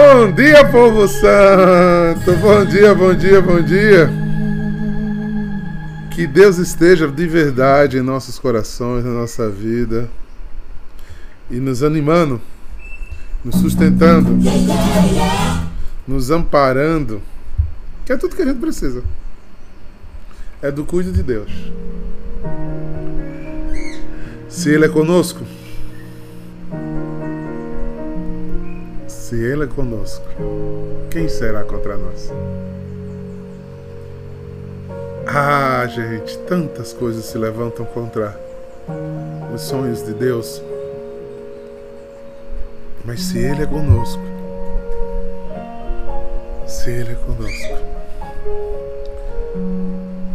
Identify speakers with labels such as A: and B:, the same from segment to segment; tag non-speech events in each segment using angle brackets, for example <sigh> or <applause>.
A: Bom dia, povo santo! Bom dia, bom dia, bom dia! Que Deus esteja de verdade em nossos corações, na nossa vida e nos animando, nos sustentando, nos amparando, que é tudo que a gente precisa. É do cuido de Deus. Se Ele é conosco, Se Ele é conosco, quem será contra nós? Ah, gente, tantas coisas se levantam contra os sonhos de Deus. Mas se Ele é conosco, se Ele é conosco,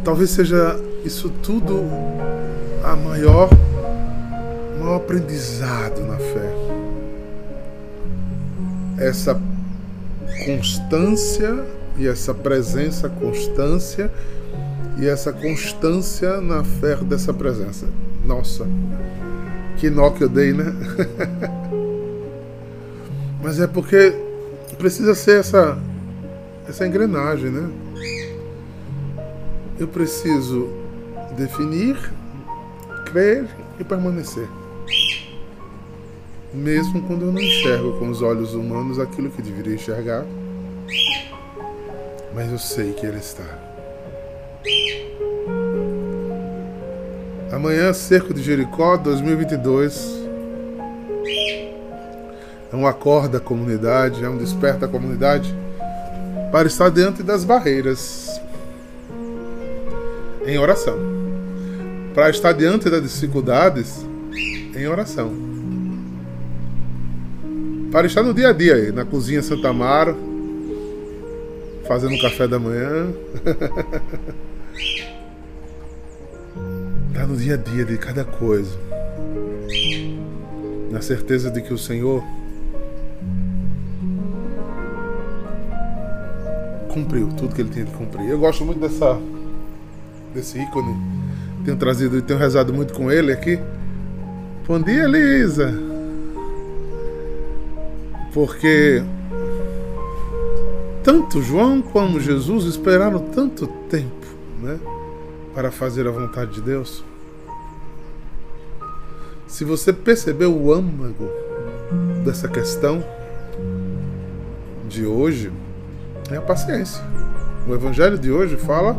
A: talvez seja isso tudo a maior, maior aprendizado na fé essa constância e essa presença constância e essa constância na fé dessa presença. Nossa, que nó que eu dei, né? <laughs> Mas é porque precisa ser essa essa engrenagem, né? Eu preciso definir, crer e permanecer mesmo quando eu não enxergo com os olhos humanos aquilo que deveria enxergar, mas eu sei que Ele está. Amanhã, Cerco de Jericó 2022. É um acorda a comunidade, é um desperta a comunidade para estar diante das barreiras em oração. Para estar diante das dificuldades em oração para estar no dia a dia aí, na cozinha Santa Amaro, fazendo café da manhã. Está <laughs> no dia a dia de cada coisa. Na certeza de que o Senhor cumpriu tudo que ele tinha que cumprir. Eu gosto muito dessa desse ícone. Tenho trazido e tenho rezado muito com ele aqui. Bom dia, Elisa. Porque tanto João como Jesus esperaram tanto tempo né, para fazer a vontade de Deus. Se você percebeu o âmago dessa questão de hoje, é a paciência. O evangelho de hoje fala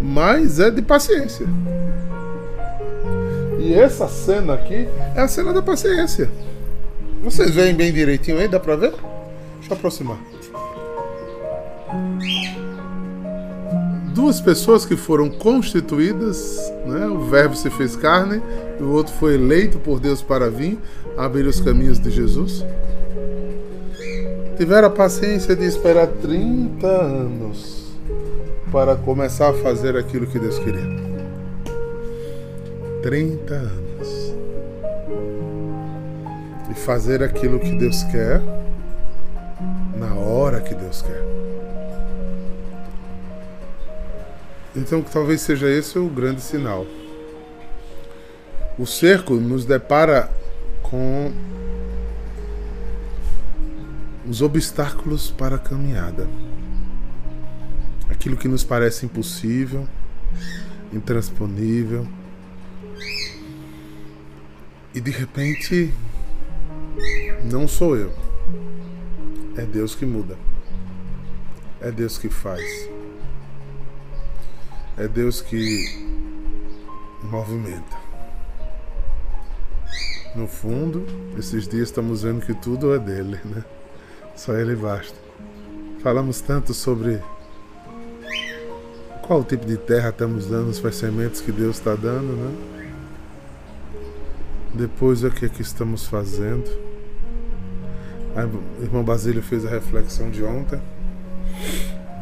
A: mais é de paciência. E essa cena aqui é a cena da paciência. Vocês veem bem direitinho aí? Dá pra ver? Deixa eu aproximar. Duas pessoas que foram constituídas, né? o Verbo se fez carne, e o outro foi eleito por Deus para vir, abrir os caminhos de Jesus. Tiveram a paciência de esperar 30 anos para começar a fazer aquilo que Deus queria. 30 anos e fazer aquilo que Deus quer na hora que Deus quer. Então, talvez seja esse o grande sinal. O cerco nos depara com os obstáculos para a caminhada. Aquilo que nos parece impossível, intransponível. E de repente não sou eu. É Deus que muda. É Deus que faz. É Deus que movimenta. No fundo, esses dias estamos vendo que tudo é dele, né? Só ele basta. Falamos tanto sobre qual tipo de terra estamos dando as sementes que Deus está dando, né? Depois o que é que estamos fazendo? O irmão Basílio fez a reflexão de ontem.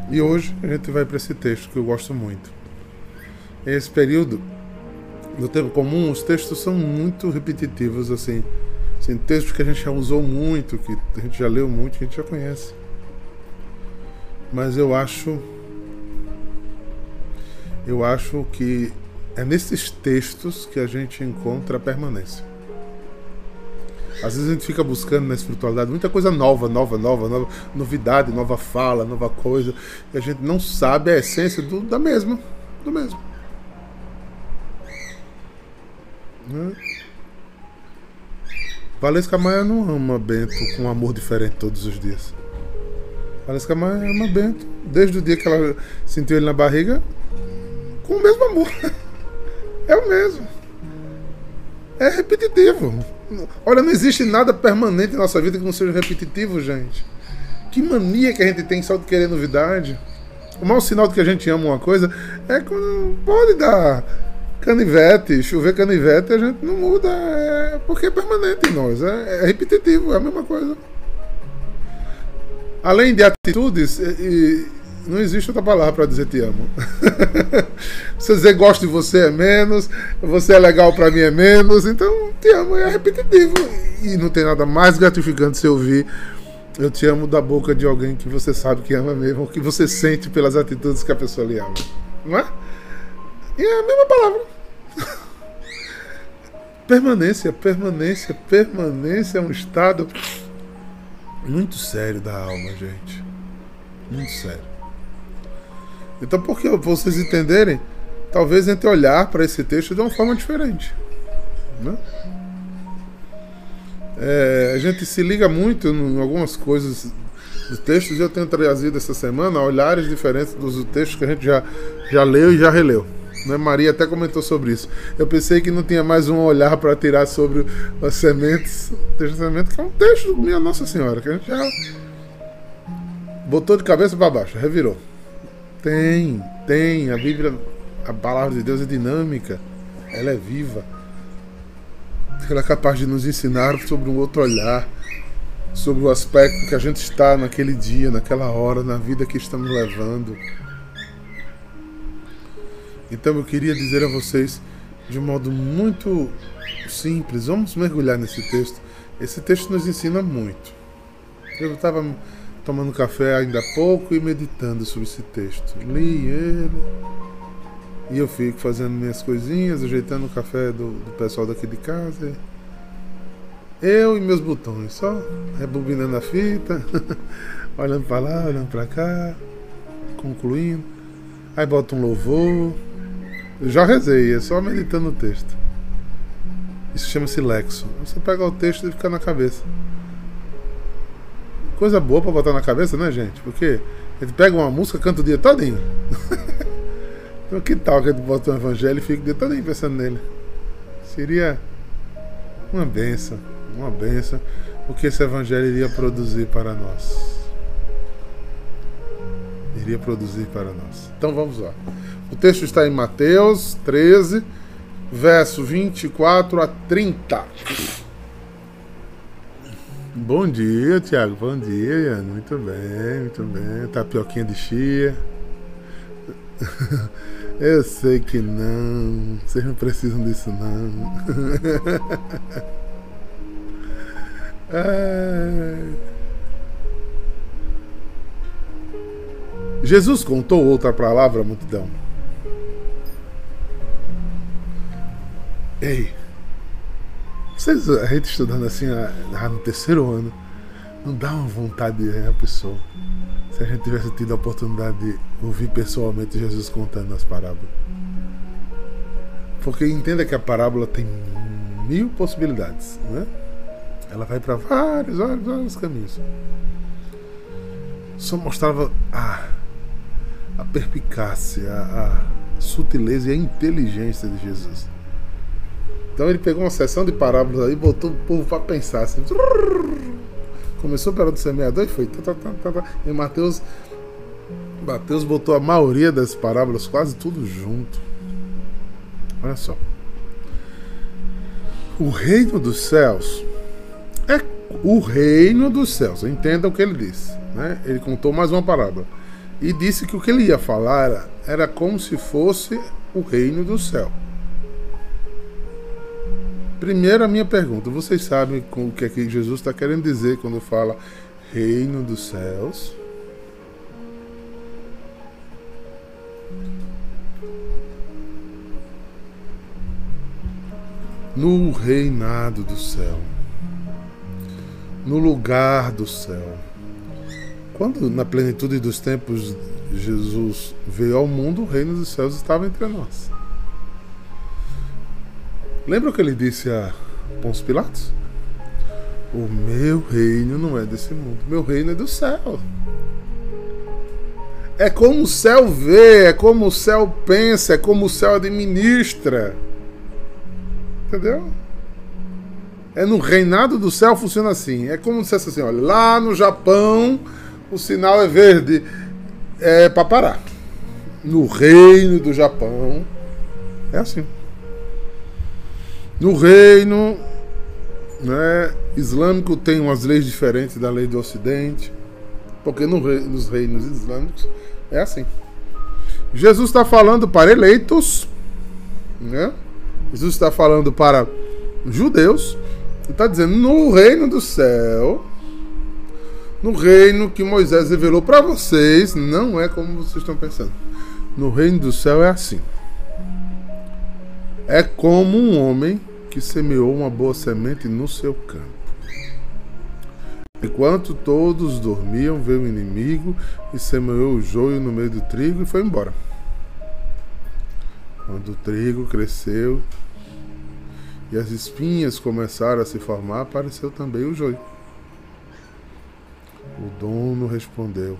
A: E hoje a gente vai para esse texto que eu gosto muito. Esse período do tempo comum, os textos são muito repetitivos, assim. assim. Textos que a gente já usou muito, que a gente já leu muito, que a gente já conhece. Mas eu acho. Eu acho que é nesses textos que a gente encontra a permanência. Às vezes a gente fica buscando na espiritualidade muita coisa nova, nova, nova, nova novidade, nova fala, nova coisa, e a gente não sabe a essência do, da mesma, do mesmo. Né? Valesca Maia não ama Bento com um amor diferente todos os dias. Valesca Maia ama Bento desde o dia que ela sentiu ele na barriga com o mesmo amor. <laughs> É o mesmo. É repetitivo. Olha, não existe nada permanente em nossa vida que não seja repetitivo, gente. Que mania que a gente tem só de querer novidade. O mau sinal de que a gente ama uma coisa é quando pode dar canivete, chover canivete, a gente não muda, é porque é permanente em nós, é, é repetitivo, é a mesma coisa. Além de atitudes, e, não existe outra palavra para dizer te amo. <laughs> Você dizer gosto de você é menos, você é legal para mim é menos, então te amo é repetitivo. E não tem nada mais gratificante se ouvir eu te amo da boca de alguém que você sabe que ama mesmo, que você sente pelas atitudes que a pessoa lhe ama. Não é? E é a mesma palavra. <laughs> permanência, permanência, permanência é um estado muito sério da alma, gente. Muito sério. Então, por que vocês entenderem, talvez entre olhar para esse texto de uma forma diferente. Né? É, a gente se liga muito em algumas coisas dos textos e eu tenho trazido essa semana olhares diferentes dos textos que a gente já, já leu e já releu. Né? Maria até comentou sobre isso. Eu pensei que não tinha mais um olhar para tirar sobre as sementes. O texto semente, que é um texto minha Nossa Senhora, que a gente já botou de cabeça para baixo, revirou. Tem, tem. A Bíblia, a palavra de Deus é dinâmica, ela é viva. Ela é capaz de nos ensinar sobre um outro olhar, sobre o aspecto que a gente está naquele dia, naquela hora, na vida que estamos levando. Então eu queria dizer a vocês, de um modo muito simples, vamos mergulhar nesse texto. Esse texto nos ensina muito. Eu estava tomando café ainda há pouco e meditando sobre esse texto. Li ele e eu fico fazendo minhas coisinhas, ajeitando o café do, do pessoal daqui de casa. Eu e meus botões, só rebobinando a fita, <laughs> olhando para lá, olhando para cá, concluindo. Aí boto um louvor. Eu já rezei, é só meditando o texto. Isso chama-se lexo. Você pega o texto e fica na cabeça. Coisa boa pra botar na cabeça, né, gente? Porque a gente pega uma música, canta o dia todinho. <laughs> então que tal que a gente bota um evangelho e fica o dia todinho pensando nele? Seria uma benção, uma benção o que esse evangelho iria produzir para nós. Iria produzir para nós. Então vamos lá. O texto está em Mateus 13, verso 24 a 30. Bom dia, Tiago. Bom dia. Muito bem, muito bem. Tapioquinha de chia. <laughs> Eu sei que não. Vocês não precisam disso, não. <laughs> Jesus contou outra palavra, multidão. Ei, vocês, a gente estudando assim ah, no terceiro ano, não dá uma vontade de a pessoa. Se a gente tivesse tido a oportunidade de ouvir pessoalmente Jesus contando as parábolas. Porque entenda que a parábola tem mil possibilidades, né? Ela vai para vários, vários, vários caminhos. Só mostrava a, a perpicácia, a, a sutileza e a inteligência de Jesus. Então ele pegou uma sessão de parábolas aí botou o povo para pensar. Assim, <laughs> começou pela do semeador e foi. Tá, tá, tá, tá, e Mateus, Mateus botou a maioria das parábolas quase tudo junto. Olha só. O reino dos céus é o reino dos céus. Entenda o que ele disse. Né? Ele contou mais uma parábola. E disse que o que ele ia falar era, era como se fosse o reino do céu. Primeiro, a minha pergunta: vocês sabem com o que é que Jesus está querendo dizer quando fala reino dos céus? No reinado do céu. no lugar do céu. Quando na plenitude dos tempos Jesus veio ao mundo, o reino dos céus estava entre nós. Lembra o que ele disse a Pôncio Pilatos? O meu reino não é desse mundo, meu reino é do céu. É como o céu vê, é como o céu pensa, é como o céu administra. Entendeu? É no reinado do céu funciona assim. É como se assim, olha, lá no Japão o sinal é verde, é para parar. No reino do Japão é assim. No reino né, islâmico tem umas leis diferentes da lei do Ocidente, porque no rei, nos reinos islâmicos é assim. Jesus está falando para eleitos, né? Jesus está falando para judeus, está dizendo no reino do céu, no reino que Moisés revelou para vocês, não é como vocês estão pensando. No reino do céu é assim. É como um homem que semeou uma boa semente no seu campo. Enquanto todos dormiam, veio o inimigo e semeou o joio no meio do trigo e foi embora. Quando o trigo cresceu e as espinhas começaram a se formar, apareceu também o joio. O dono respondeu.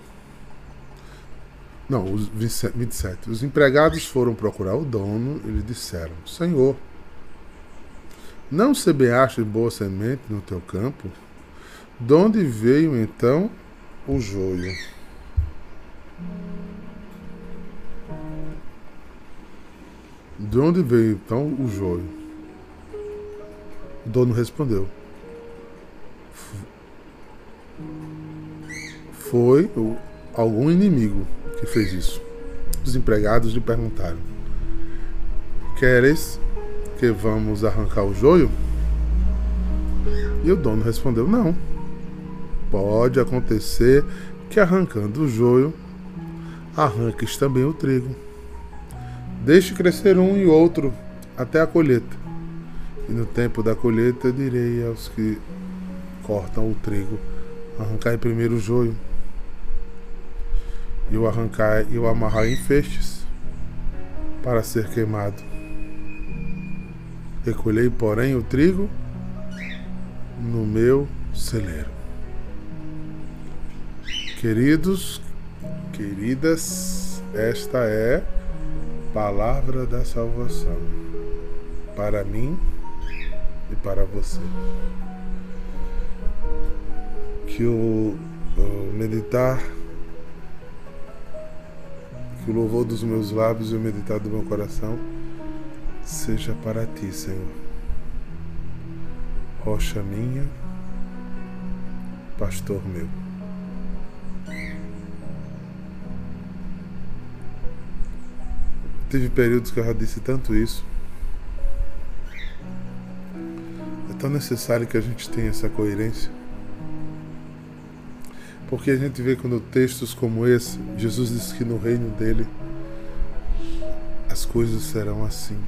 A: Não, os 27. Os empregados foram procurar o dono e lhe disseram: Senhor, não semeaste boa semente no teu campo? De onde veio então o joio? De onde veio então o joio? O dono respondeu: Foi algum inimigo que fez isso. Os empregados lhe perguntaram: Queres que vamos arrancar o joio? E o dono respondeu: Não pode acontecer que arrancando o joio, arranques também o trigo. Deixe crescer um e outro até a colheita. E no tempo da colheita direi aos que cortam o trigo: arrancai primeiro o joio, e o arrancar e o amarrar em feixes para ser queimado. Recolhei, porém, o trigo no meu celeiro. Queridos, queridas, esta é palavra da salvação para mim e para você. Que o, o meditar, que o louvor dos meus lábios e o meditar do meu coração seja para ti, Senhor. Rocha minha, pastor meu. Teve períodos que eu já disse tanto isso. É tão necessário que a gente tenha essa coerência. Porque a gente vê quando textos como esse, Jesus diz que no reino dele as coisas serão assim.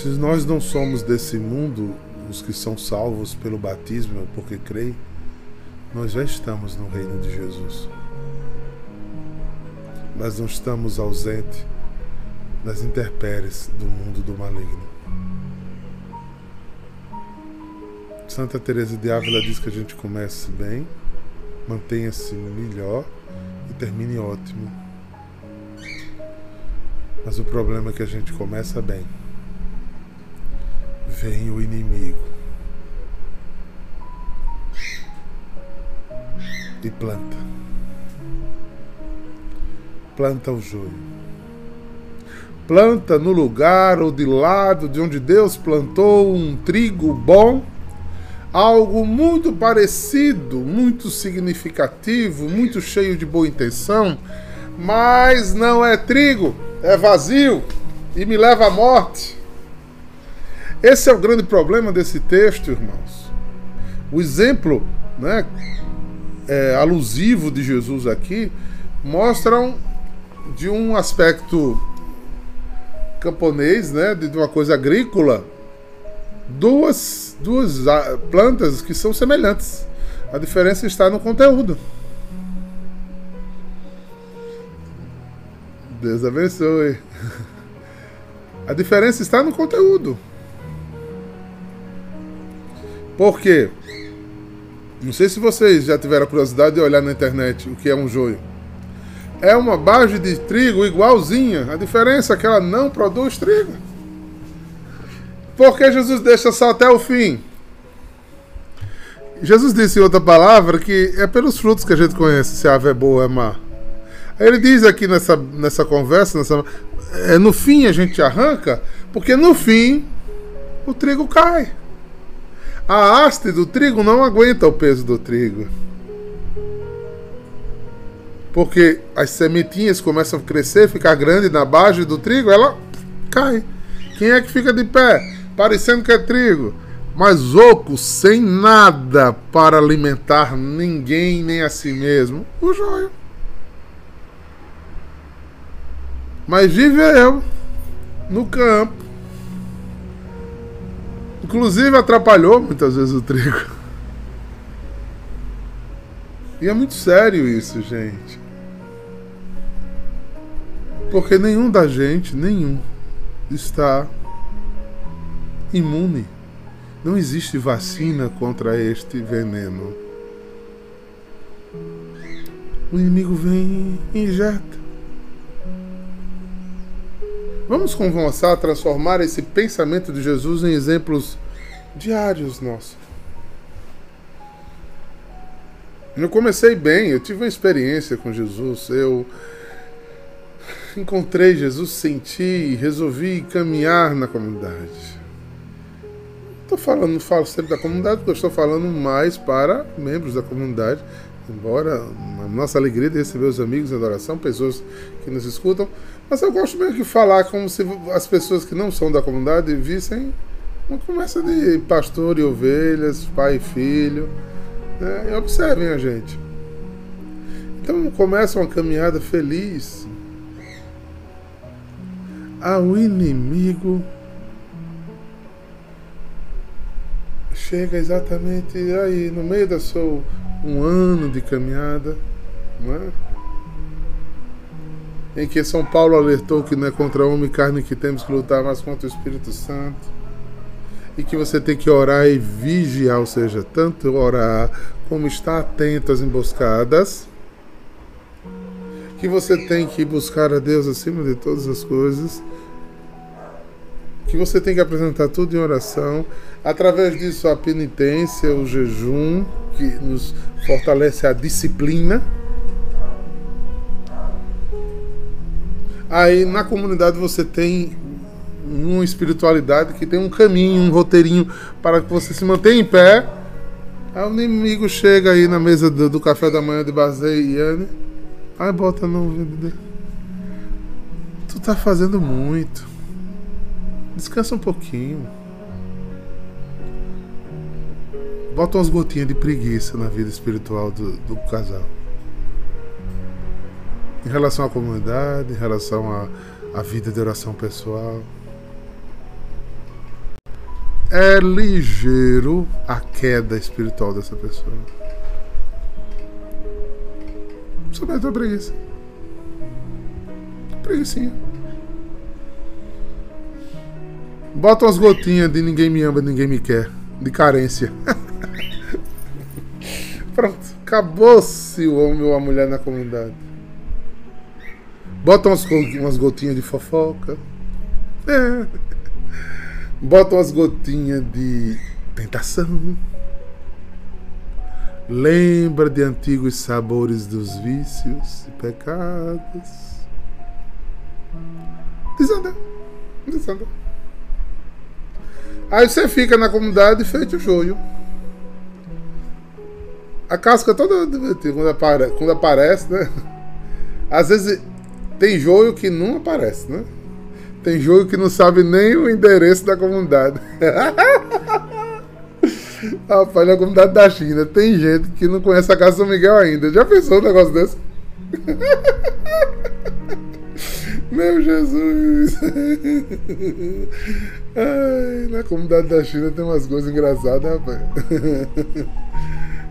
A: Se nós não somos desse mundo, os que são salvos pelo batismo, porque creem, nós já estamos no reino de Jesus mas não estamos ausentes das intempéries do mundo do maligno. Santa Teresa de Ávila diz que a gente comece bem, mantenha-se melhor e termine ótimo. Mas o problema é que a gente começa bem. Vem o inimigo. E planta planta o joio. Planta no lugar ou de lado de onde Deus plantou um trigo bom, algo muito parecido, muito significativo, muito cheio de boa intenção, mas não é trigo, é vazio e me leva à morte. Esse é o grande problema desse texto, irmãos. O exemplo né, é, alusivo de Jesus aqui mostram de um aspecto camponês, né, de uma coisa agrícola, duas duas ah, plantas que são semelhantes. A diferença está no conteúdo. Deus abençoe. <laughs> A diferença está no conteúdo. Por quê? Não sei se vocês já tiveram a curiosidade de olhar na internet o que é um joio. É uma base de trigo igualzinha. A diferença é que ela não produz trigo. Porque Jesus deixa só até o fim. Jesus disse em outra palavra que é pelos frutos que a gente conhece se a ave é boa ou é má. Ele diz aqui nessa, nessa conversa, nessa, é, no fim a gente arranca, porque no fim o trigo cai. A haste do trigo não aguenta o peso do trigo. Porque as sementinhas começam a crescer, ficar grande na base do trigo, ela cai. Quem é que fica de pé? Parecendo que é trigo mas oco sem nada para alimentar ninguém nem a si mesmo, o joio. Mas vive eu no campo. Inclusive atrapalhou muitas vezes o trigo. E é muito sério isso, gente. Porque nenhum da gente, nenhum, está imune não existe vacina contra este veneno. O inimigo vem e injeta. Vamos começar a transformar esse pensamento de Jesus em exemplos diários nossos. Eu comecei bem, eu tive uma experiência com Jesus, eu encontrei Jesus, senti, resolvi caminhar na comunidade. Estou falando, não falo sempre da comunidade, porque eu estou falando mais para membros da comunidade. Embora a nossa alegria de receber os amigos em adoração, pessoas que nos escutam, mas eu gosto mesmo de falar como se as pessoas que não são da comunidade vissem uma conversa de pastor e ovelhas, pai e filho, né? e observem a gente. Então começa uma caminhada feliz. Ao inimigo chega exatamente aí, no meio da sua um ano de caminhada, não é? Em que São Paulo alertou que não é contra homem e carne que temos que lutar, mas contra o Espírito Santo. E que você tem que orar e vigiar, ou seja, tanto orar como estar atento às emboscadas. Que você tem que buscar a Deus acima de todas as coisas que você tem que apresentar tudo em oração. Através disso, a penitência, o jejum, que nos fortalece a disciplina. Aí na comunidade você tem uma espiritualidade que tem um caminho, um roteirinho para que você se mantenha em pé. Aí o inimigo chega aí na mesa do, do café da manhã de Bazei e. Aí bota no. Tu tá fazendo muito. Descansa um pouquinho. Bota umas gotinhas de preguiça na vida espiritual do, do casal. Em relação à comunidade, em relação à, à vida de oração pessoal. É ligeiro a queda espiritual dessa pessoa. Somente a preguiça. Preguiçinha. Bota umas gotinhas de ninguém me ama, ninguém me quer. De carência. <laughs> Pronto. Acabou-se o homem ou a mulher na comunidade. Bota umas, umas gotinhas de fofoca. É. Bota umas gotinhas de tentação. Lembra de antigos sabores dos vícios e pecados. Desanda. Desanda. Aí você fica na comunidade feito joio. A casca toda divertida quando, quando aparece, né? Às vezes tem joio que não aparece, né? Tem joio que não sabe nem o endereço da comunidade. <laughs> Rapaz, na comunidade da China tem gente que não conhece a Casa São Miguel ainda. Já pensou um negócio desse? <laughs> Meu Jesus! <laughs> Ai, na comunidade da China tem umas coisas engraçadas, rapaz.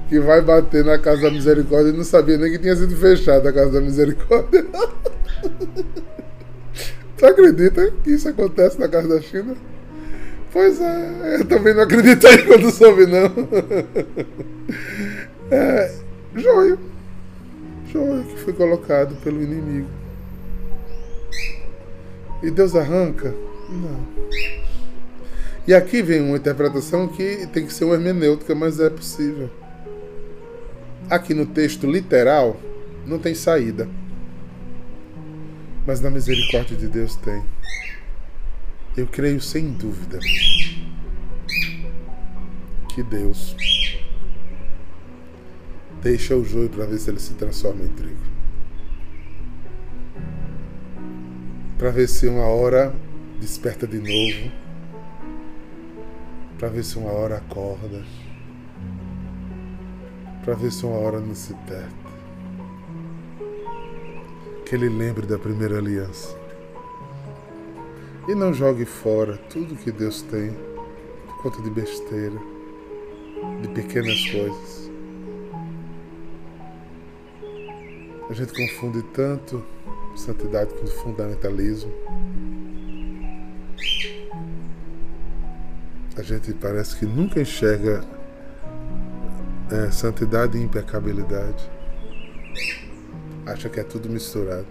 A: Que vai bater na Casa da Misericórdia e não sabia nem que tinha sido fechada a Casa da Misericórdia. <laughs> Tu acredita que isso acontece na Casa da China? Pois é, eu também não acreditei quando soube, não. <laughs> É, joio. Joio que foi colocado pelo inimigo. E Deus arranca? Não. E aqui vem uma interpretação que tem que ser uma hermenêutica, mas é possível. Aqui no texto literal não tem saída. Mas na misericórdia de Deus tem. Eu creio sem dúvida que Deus deixa o joio para ver se ele se transforma em trigo. Para ver se uma hora desperta de novo. Para ver se uma hora acorda. Para ver se uma hora não se perde. Que ele lembre da primeira aliança. E não jogue fora tudo que Deus tem por conta de besteira, de pequenas coisas. A gente confunde tanto santidade com fundamentalismo. A gente parece que nunca enxerga é, santidade e impecabilidade. Acha que é tudo misturado.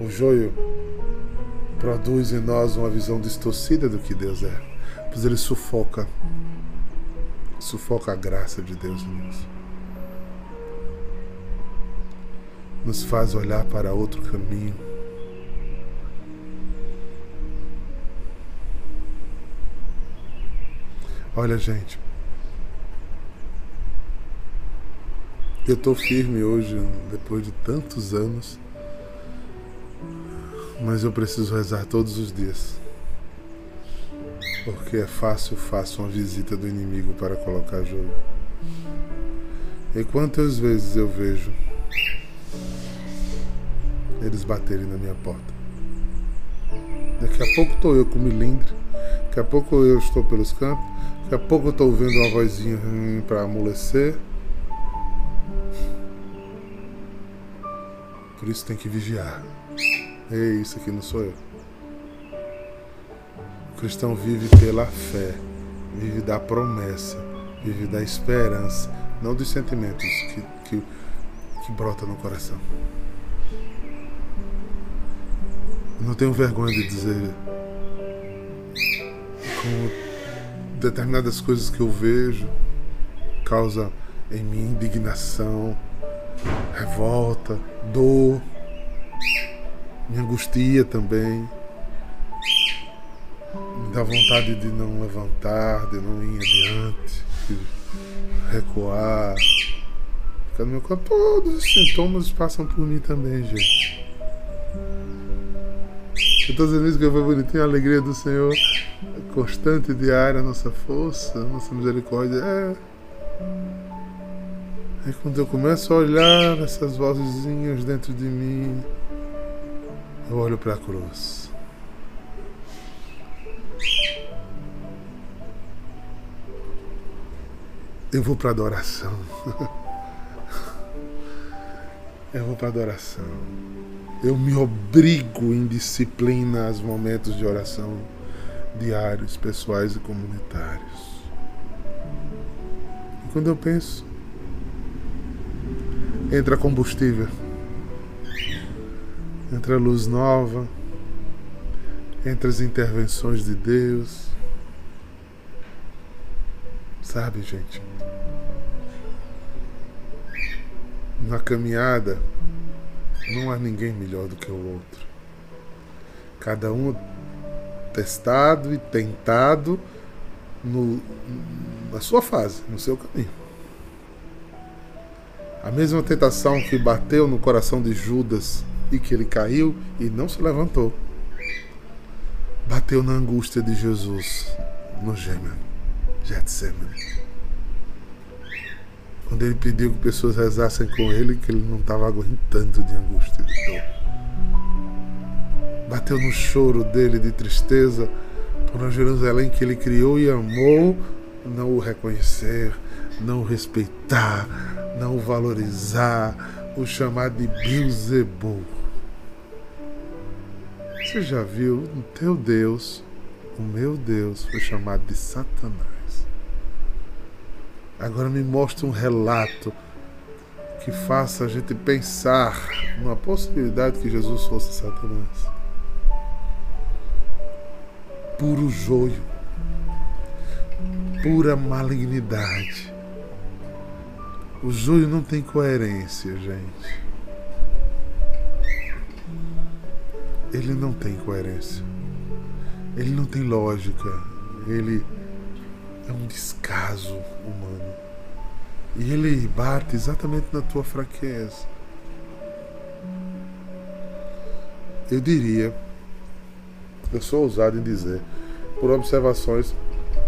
A: O joio produz em nós uma visão distorcida do que Deus é. Pois ele sufoca, sufoca a graça de Deus em nós. Nos faz olhar para outro caminho. Olha, gente. Eu estou firme hoje, depois de tantos anos mas eu preciso rezar todos os dias. Porque é fácil, fácil uma visita do inimigo para colocar jogo. E quantas vezes eu vejo eles baterem na minha porta? Daqui a pouco estou eu com milindre, daqui a pouco eu estou pelos campos, daqui a pouco eu estou ouvindo uma vozinha para amolecer. Por isso tem que vigiar. Ei, isso aqui não sou eu. O cristão vive pela fé, vive da promessa, vive da esperança, não dos sentimentos que, que, que brotam no coração. Não tenho vergonha de dizer como determinadas coisas que eu vejo causa em mim indignação, revolta, dor me angustia também. Me dá vontade de não levantar, de não ir adiante, de recuar. Ficar no meu corpo. Todos os sintomas passam por mim também, gente. Eu estou dizendo isso que foi bonitinho, a alegria do Senhor, constante, diária, nossa força, nossa misericórdia. É. É quando eu começo a olhar essas vozinhas dentro de mim, eu olho para a cruz. Eu vou para adoração. <laughs> Eu vou para adoração. Eu me obrigo em disciplina aos momentos de oração diários, pessoais e comunitários. E quando eu penso, entra combustível entre a luz nova, entre as intervenções de Deus. Sabe, gente? Na caminhada, não há ninguém melhor do que o outro. Cada um testado e tentado no, na sua fase, no seu caminho. A mesma tentação que bateu no coração de Judas e que ele caiu e não se levantou. Bateu na angústia de Jesus no Getsemane. Quando ele pediu que pessoas rezassem com ele, que ele não estava aguentando de angústia e de dor. bateu no choro dele de tristeza por uma Jerusalém que ele criou e amou, não o reconhecer, não o respeitar, não valorizar, o chamar de Bilzebul. Você já viu o teu Deus, o meu Deus, foi chamado de Satanás. Agora me mostra um relato que faça a gente pensar numa possibilidade que Jesus fosse Satanás. Puro joio, pura malignidade. O joio não tem coerência, gente. Ele não tem coerência. Ele não tem lógica. Ele é um descaso humano. E ele bate exatamente na tua fraqueza. Eu diria, eu sou ousado em dizer, por observações,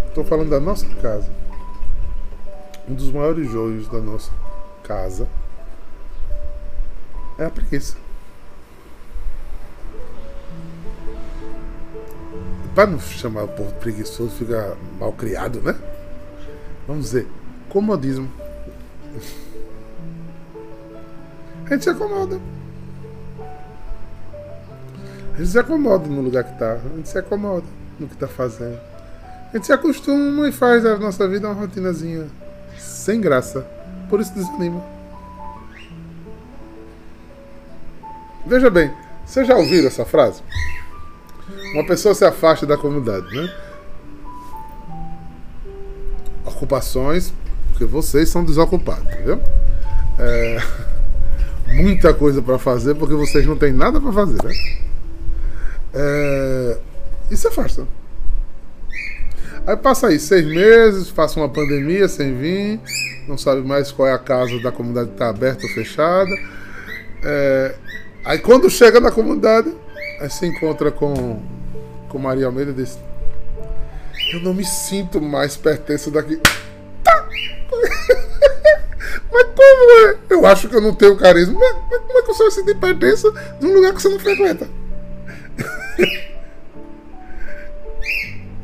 A: estou falando da nossa casa. Um dos maiores joios da nossa casa é a preguiça. Para não chamar o povo preguiçoso, fica mal criado, né? Vamos dizer, comodismo. A gente se acomoda. A gente se acomoda no lugar que está. A gente se acomoda no que está fazendo. A gente se acostuma e faz a nossa vida uma rotinazinha sem graça. Por isso desanima. Veja bem, vocês já ouviram essa frase? Uma pessoa se afasta da comunidade, né? Ocupações porque vocês são desocupados, entendeu? É, muita coisa para fazer porque vocês não têm nada para fazer, né? É, e se afasta. Aí passa aí seis meses, passa uma pandemia sem vir, não sabe mais qual é a casa da comunidade que está aberta ou fechada. É, aí quando chega na comunidade, aí se encontra com, com Maria Almeida e diz: Eu não me sinto mais pertenço daqui. <laughs> Mas como é? Eu acho que eu não tenho carisma. Mas, mas como é que você vai sentir pertença de um lugar que você não frequenta? <laughs>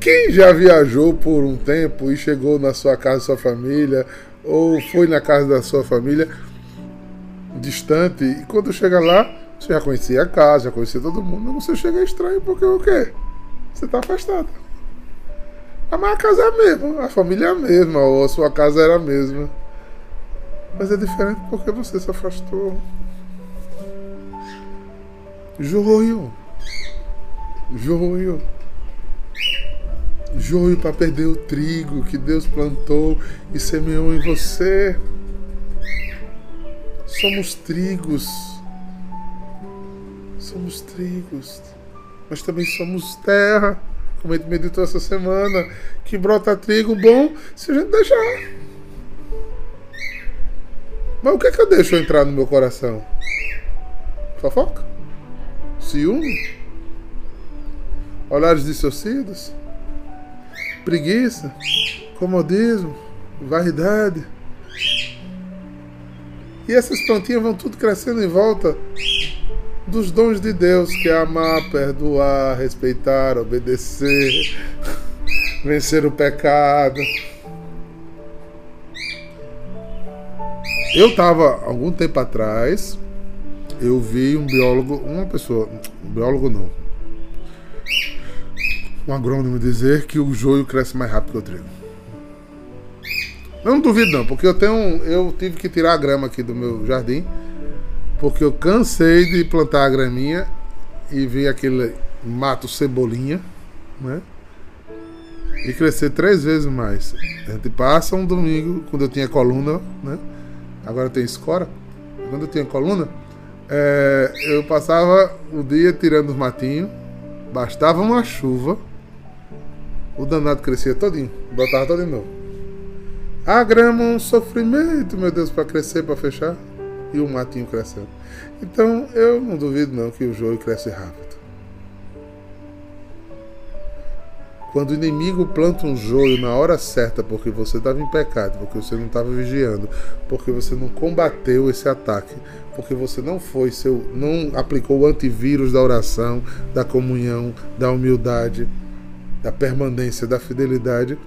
A: Quem já viajou por um tempo e chegou na sua casa, sua família, ou foi na casa da sua família distante, e quando chega lá, você já conhecia a casa, já conhecia todo mundo, você chega estranho porque o quê? Você está afastado. Mas a casa é a mesma, a família é a mesma, ou a sua casa era a mesma. Mas é diferente porque você se afastou. Joio. Joio. Joio para perder o trigo que Deus plantou e semeou em você. Somos trigos. Somos trigos. Mas também somos terra. Como gente meditou essa semana. Que brota trigo bom se a gente deixar. Mas o que é que eu deixo entrar no meu coração? Fofoca? Ciúme? Olhares dissociados? Preguiça? Comodismo? Vaidade? E essas plantinhas vão tudo crescendo em volta dos dons de Deus, que é amar, perdoar, respeitar, obedecer, <laughs> vencer o pecado. Eu estava, algum tempo atrás, eu vi um biólogo, uma pessoa, um biólogo não, um agrônomo dizer que o joio cresce mais rápido que o trigo. Eu não duvido não, porque eu tenho, eu tive que tirar a grama aqui do meu jardim, porque eu cansei de plantar a graminha e ver aquele mato cebolinha, né? E crescer três vezes mais. A gente passa um domingo, quando eu tinha coluna, né? agora tem escora. Quando eu tinha coluna, é, eu passava o dia tirando os matinhos, bastava uma chuva, o danado crescia todinho, botava todo de novo. A grama um sofrimento, meu Deus, para crescer, para fechar, e o matinho crescendo. Então eu não duvido não que o joio cresce rápido. Quando o inimigo planta um joio na hora certa, porque você estava em pecado, porque você não estava vigiando, porque você não combateu esse ataque, porque você não foi seu, não aplicou o antivírus da oração, da comunhão, da humildade, da permanência, da fidelidade,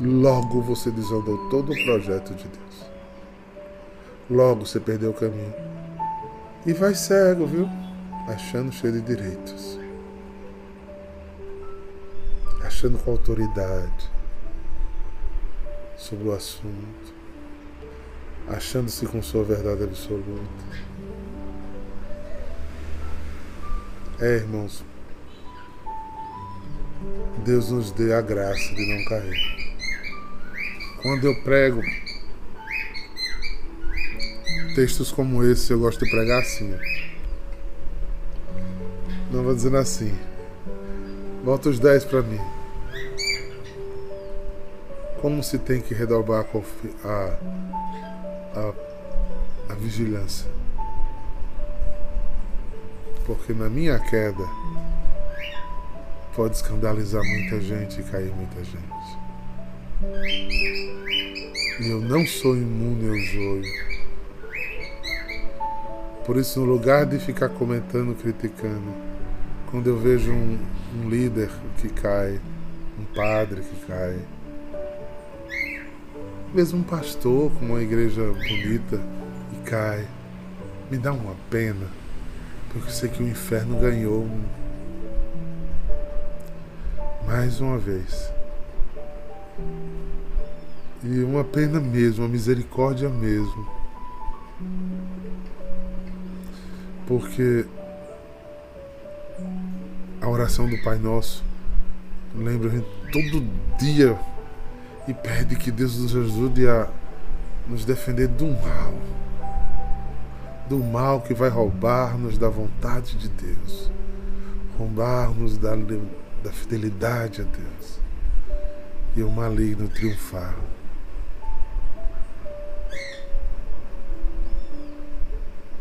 A: logo você desandou todo o projeto de Deus. Logo você perdeu o caminho. E vai cego, viu? Achando cheio de direitos achando com autoridade sobre o assunto, achando-se com sua verdade absoluta. É, irmãos, Deus nos dê a graça de não cair. Quando eu prego textos como esse, eu gosto de pregar assim. Não vou dizendo assim. Bota os 10 para mim como se tem que redobrar a, a, a vigilância. Porque na minha queda pode escandalizar muita gente e cair muita gente. E eu não sou imune ao joio. Por isso, no lugar de ficar comentando, criticando, quando eu vejo um, um líder que cai, um padre que cai, mesmo um pastor com uma igreja bonita e cai. Me dá uma pena, porque eu sei que o inferno ganhou mais uma vez. E uma pena mesmo, uma misericórdia mesmo. Porque a oração do Pai Nosso lembra a gente todo dia e pede que Deus nos ajude a nos defender do mal. Do mal que vai roubar-nos da vontade de Deus, roubar-nos da, da fidelidade a Deus e o maligno triunfar.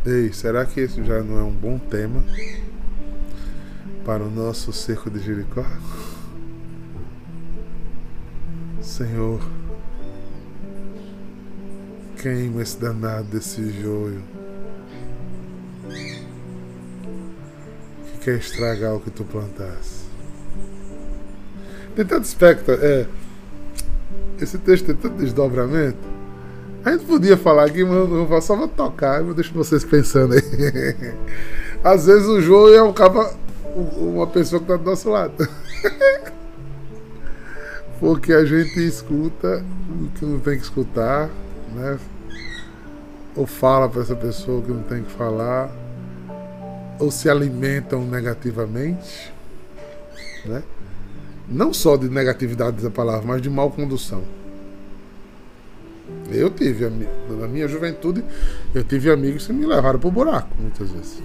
A: Ei, será que esse já não é um bom tema para o nosso cerco de Jericó? Senhor, queima esse danado desse joio que quer estragar o que tu plantaste. Tem tanto aspecto, é. Esse texto tem tanto desdobramento. A gente podia falar aqui, mas eu vou só vou tocar, eu deixo vocês pensando aí. <laughs> Às vezes o joio é um caba, uma pessoa que está do nosso lado. <laughs> porque a gente escuta o que não tem que escutar, né? Ou fala para essa pessoa que não tem que falar, ou se alimentam negativamente, né? Não só de negatividade da palavra, mas de mal condução. Eu tive, na minha juventude, eu tive amigos que me levaram para o buraco, muitas vezes.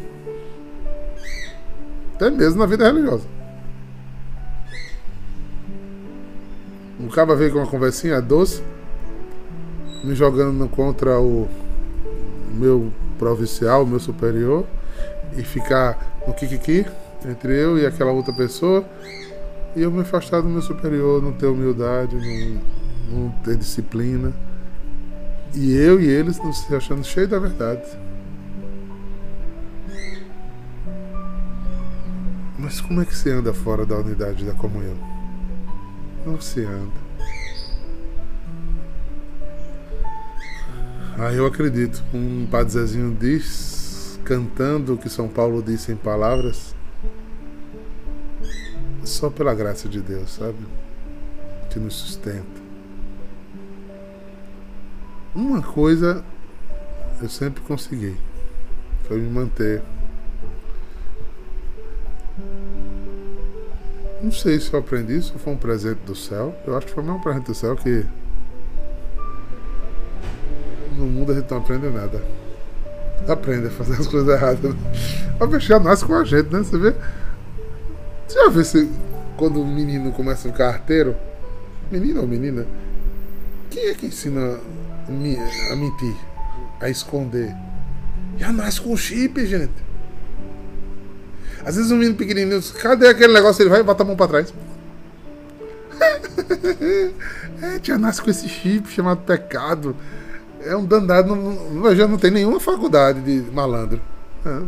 A: Até mesmo na vida religiosa. O cara veio com uma conversinha doce, me jogando contra o meu provincial, meu superior, e ficar no kikiki entre eu e aquela outra pessoa, e eu me afastar do meu superior, não ter humildade, não, não ter disciplina. E eu e eles não se achando cheio da verdade. Mas como é que se anda fora da unidade da comunhão? não se anda. Aí eu acredito, um Padre Zezinho diz, cantando o que São Paulo disse em palavras, só pela graça de Deus, sabe? Que nos sustenta. Uma coisa eu sempre consegui, foi me manter Não sei se eu aprendi isso foi um presente do céu. Eu acho que foi um presente do céu que. No mundo a gente não aprende nada. Aprende a fazer as coisas erradas. A bichinha nasce com a gente, né? Você vê. Já vê se quando o menino começa a ficar arteiro? Menino ou menina? Quem é que ensina a mentir? A esconder? Já nasce com chip, gente. Às vezes um menino pequenininho, cadê aquele negócio? Ele vai e bota a mão pra trás. <laughs> é, já nasce com esse chip chamado pecado. É um danado, não, já não tem nenhuma faculdade de malandro. É,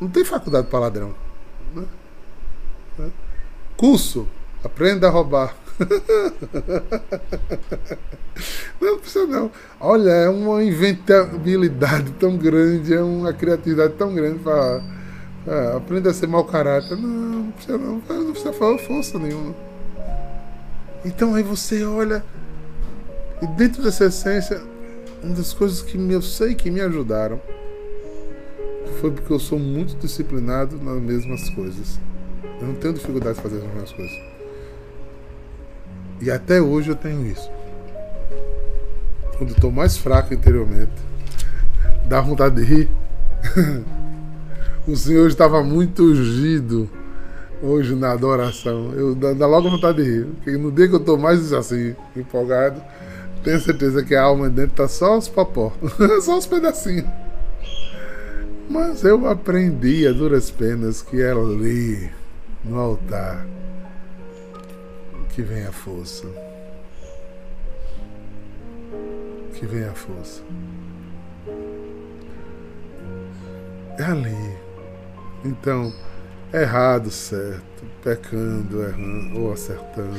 A: não tem faculdade para ladrão. Né? Curso, aprenda a roubar. <laughs> Não precisa não. Olha, é uma inventabilidade tão grande, é uma criatividade tão grande para é, aprender a ser mau caráter. Não, não precisa não. Não precisa falar força nenhuma. Então aí você olha e dentro dessa essência, uma das coisas que eu sei que me ajudaram foi porque eu sou muito disciplinado nas mesmas coisas. Eu não tenho dificuldade de fazer as mesmas coisas. E até hoje eu tenho isso. Quando estou mais fraco interiormente, <laughs> dá vontade de rir. <laughs> o Senhor estava muito ungido hoje na adoração. Eu dá, logo vontade de rir. Porque no dia que eu estou mais assim, empolgado, tenho certeza que a alma dentro está só os popó, <laughs> só os pedacinhos. Mas eu aprendi a duras penas que é ali, no altar, que vem a força. Que vem a força. É ali. Então, errado, certo, pecando, errando ou acertando.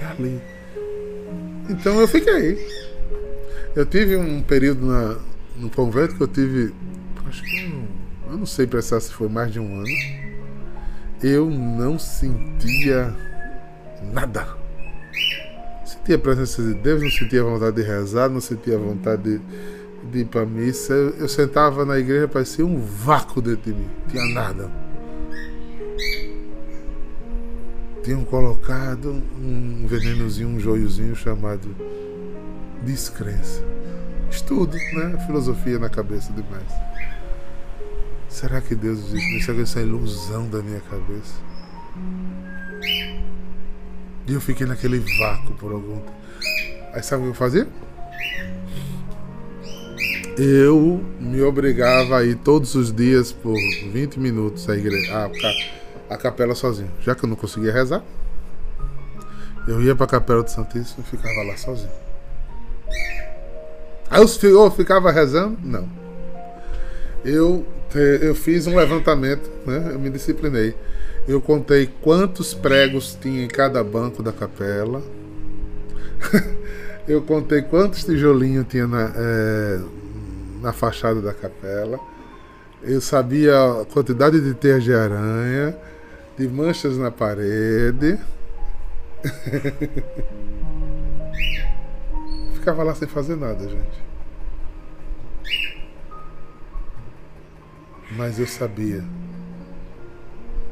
A: É ali. Então eu fiquei. Eu tive um período na, no convento que eu tive. Acho que eu não sei precisar se foi mais de um ano. Eu não sentia nada. Sentia a presença de Deus, não sentia vontade de rezar, não sentia vontade de, de ir para missa. Eu, eu sentava na igreja, parecia um vácuo dentro de mim. Tinha nada. Tinham colocado um venenozinho, um joiozinho chamado descrença. Estudo, né? Filosofia na cabeça demais. Será que Deus existe? Será que isso é ilusão da minha cabeça? E eu fiquei naquele vácuo por algum tempo. Aí sabe o que eu fazia? Eu me obrigava a ir todos os dias por 20 minutos à igreja, à, à capela sozinho. Já que eu não conseguia rezar, eu ia para a capela do Santíssimo e ficava lá sozinho. Aí eu ficava rezando? Não. Eu, eu fiz um levantamento, né? eu me disciplinei. Eu contei quantos pregos tinha em cada banco da capela. <laughs> eu contei quantos tijolinhos tinha na, é, na fachada da capela. Eu sabia a quantidade de teias de aranha, de manchas na parede. <laughs> Ficava lá sem fazer nada, gente. Mas eu sabia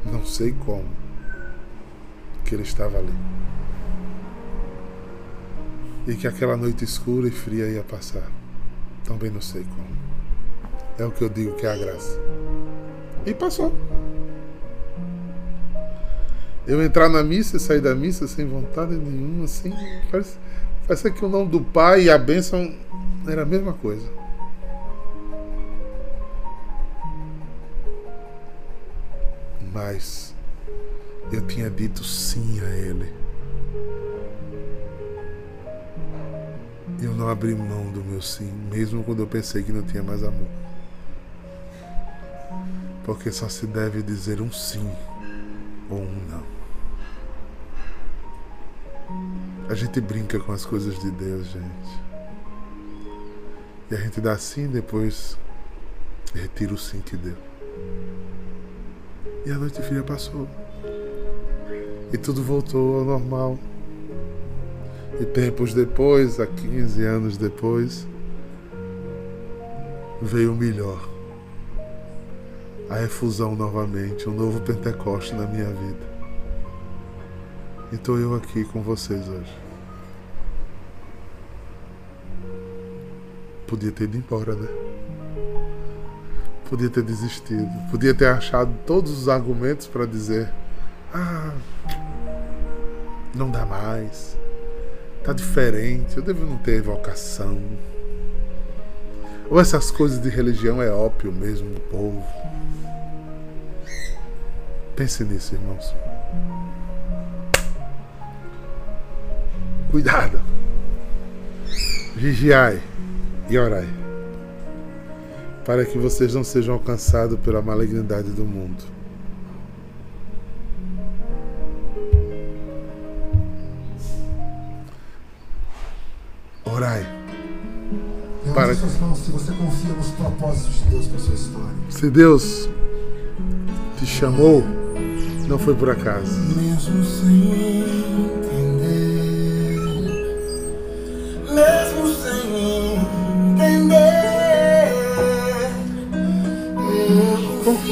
A: não sei como que ele estava ali. E que aquela noite escura e fria ia passar. Também não sei como. É o que eu digo que é a graça. E passou. Eu entrar na missa e sair da missa sem vontade nenhuma, assim. Parece, parece que o nome do Pai e a bênção era a mesma coisa. Mas eu tinha dito sim a Ele. Eu não abri mão do meu sim, mesmo quando eu pensei que não tinha mais amor. Porque só se deve dizer um sim ou um não. A gente brinca com as coisas de Deus, gente. E a gente dá sim depois retira o sim que deu. E a noite fria passou. E tudo voltou ao normal. E tempos depois, há 15 anos depois, veio o melhor. A efusão novamente, um novo Pentecoste na minha vida. E estou eu aqui com vocês hoje. Podia ter ido embora, né? Podia ter desistido. Podia ter achado todos os argumentos para dizer: Ah, não dá mais. Tá diferente. Eu devo não ter vocação. Ou essas coisas de religião é ópio mesmo do povo. Pense nisso, irmãos. Cuidado. Vigiai e orai, para que vocês não sejam alcançados pela malignidade do mundo. Orai.
B: Para suas mãos se você confia nos propósitos de Deus para sua história.
A: Se Deus te chamou, não foi por acaso.
B: Mesmo sem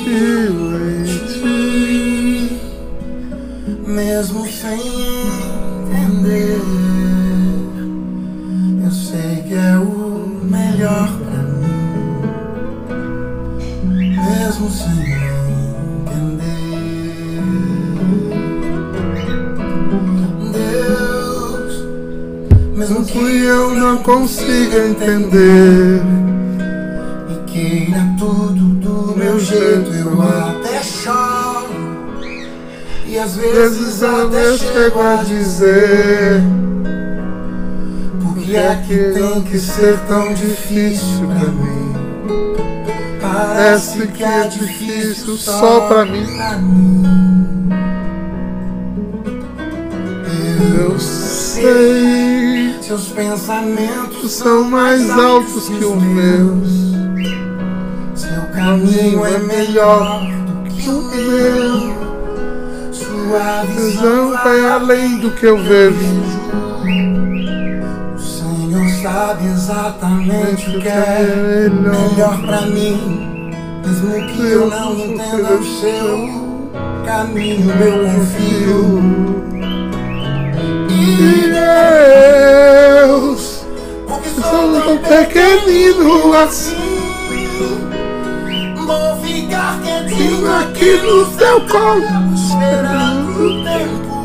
A: ti.
B: Mesmo sem entender, eu sei que é o melhor pra mim. Mesmo sem mesmo que eu não consiga entender vezes até chego a dizer por que é que tem que ser tão difícil pra mim? Parece que é difícil só pra mim. Eu sei, seus pensamentos são mais altos que os meus. Seu caminho é melhor do que o meu. Sua visão vai além do que eu vejo. O Senhor sabe exatamente o que é melhor pra mim. Mesmo que eu não entenda o seu caminho, meu confio. E Deus, porque sou tão pequenino assim, vou ficar quietinho aqui no seu colo, esperando o tempo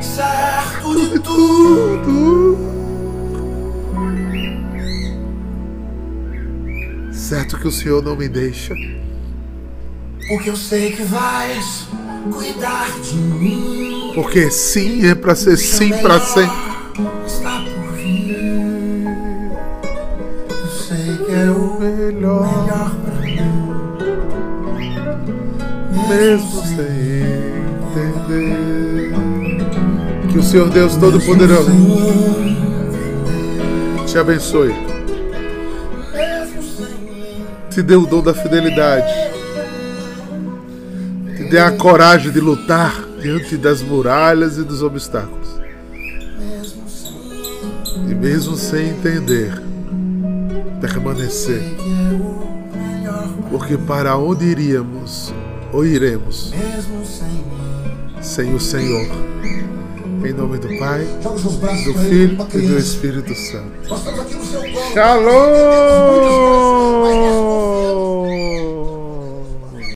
B: certo de tudo.
A: Certo que o Senhor não me deixa.
B: Porque eu sei que vais cuidar de mim.
A: Porque sim é para ser sim para sempre.
B: Que o
A: Senhor Deus Todo-Poderoso te abençoe. Te dê o dom da fidelidade. Te dê a coragem de lutar diante das muralhas e dos obstáculos. E mesmo sem entender, permanecer. Porque para onde iríamos ou iremos
B: sem
A: o Senhor. Em nome do Pai, do Filho e do Espírito Santo. Shalom!